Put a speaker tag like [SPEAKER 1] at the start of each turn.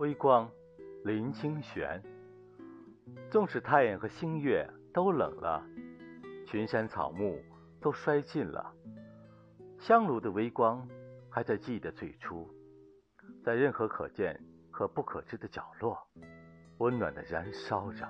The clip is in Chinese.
[SPEAKER 1] 微光，林清玄。纵使太阳和星月都冷了，群山草木都衰尽了，香炉的微光还在记忆的最初，在任何可见和不可知的角落，温暖的燃烧着。